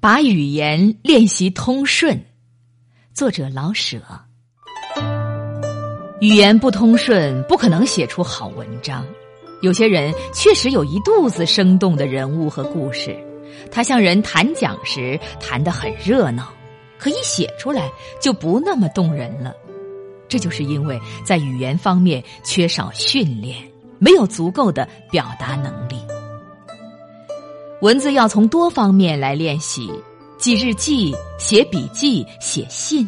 把语言练习通顺，作者老舍。语言不通顺，不可能写出好文章。有些人确实有一肚子生动的人物和故事，他向人谈讲时谈得很热闹，可一写出来就不那么动人了。这就是因为在语言方面缺少训练，没有足够的表达能力。文字要从多方面来练习，记日记、写笔记、写信，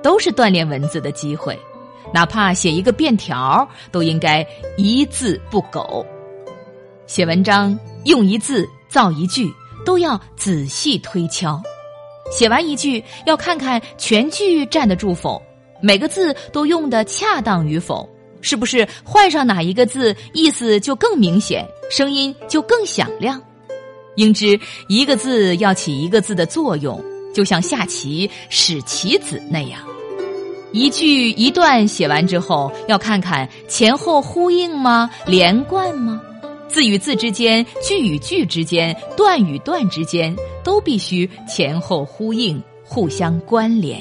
都是锻炼文字的机会。哪怕写一个便条，都应该一字不苟。写文章用一字造一句，都要仔细推敲。写完一句，要看看全句站得住否，每个字都用的恰当与否，是不是换上哪一个字，意思就更明显，声音就更响亮。应知一个字要起一个字的作用，就像下棋使棋子那样。一句一段写完之后，要看看前后呼应吗？连贯吗？字与字之间、句与句之间、段与段之间，都必须前后呼应、互相关联。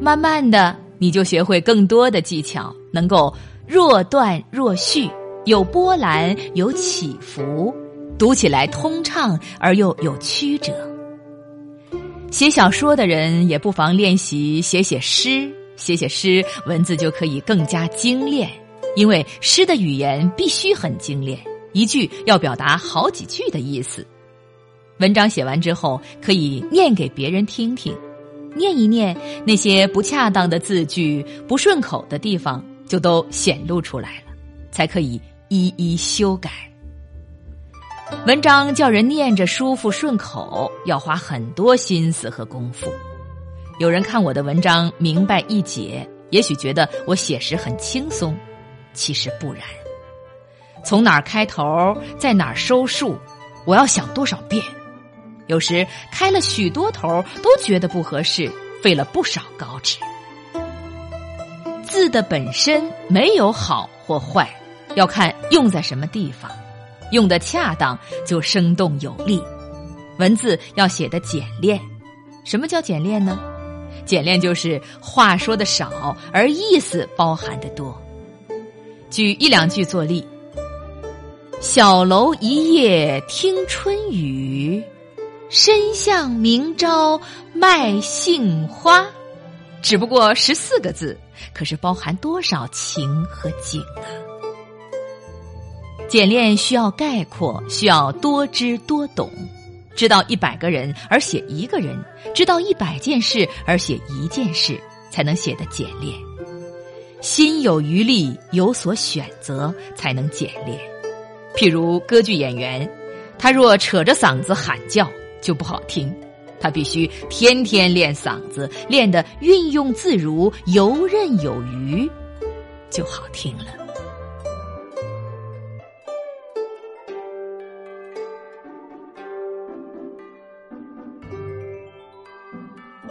慢慢的，你就学会更多的技巧，能够若断若续，有波澜，有起伏。读起来通畅而又有曲折。写小说的人也不妨练习写写诗，写写诗，文字就可以更加精炼。因为诗的语言必须很精炼，一句要表达好几句的意思。文章写完之后，可以念给别人听听，念一念那些不恰当的字句、不顺口的地方，就都显露出来了，才可以一一修改。文章叫人念着舒服顺口，要花很多心思和功夫。有人看我的文章明白一解，也许觉得我写时很轻松，其实不然。从哪儿开头，在哪儿收束，我要想多少遍。有时开了许多头，都觉得不合适，费了不少稿纸。字的本身没有好或坏，要看用在什么地方。用的恰当就生动有力，文字要写的简练。什么叫简练呢？简练就是话说的少，而意思包含的多。举一两句作例：小楼一夜听春雨，深巷明朝卖杏花。只不过十四个字，可是包含多少情和景啊！简练需要概括，需要多知多懂，知道一百个人而写一个人，知道一百件事而写一件事，才能写得简练。心有余力，有所选择，才能简练。譬如歌剧演员，他若扯着嗓子喊叫就不好听，他必须天天练嗓子，练得运用自如、游刃有余，就好听了。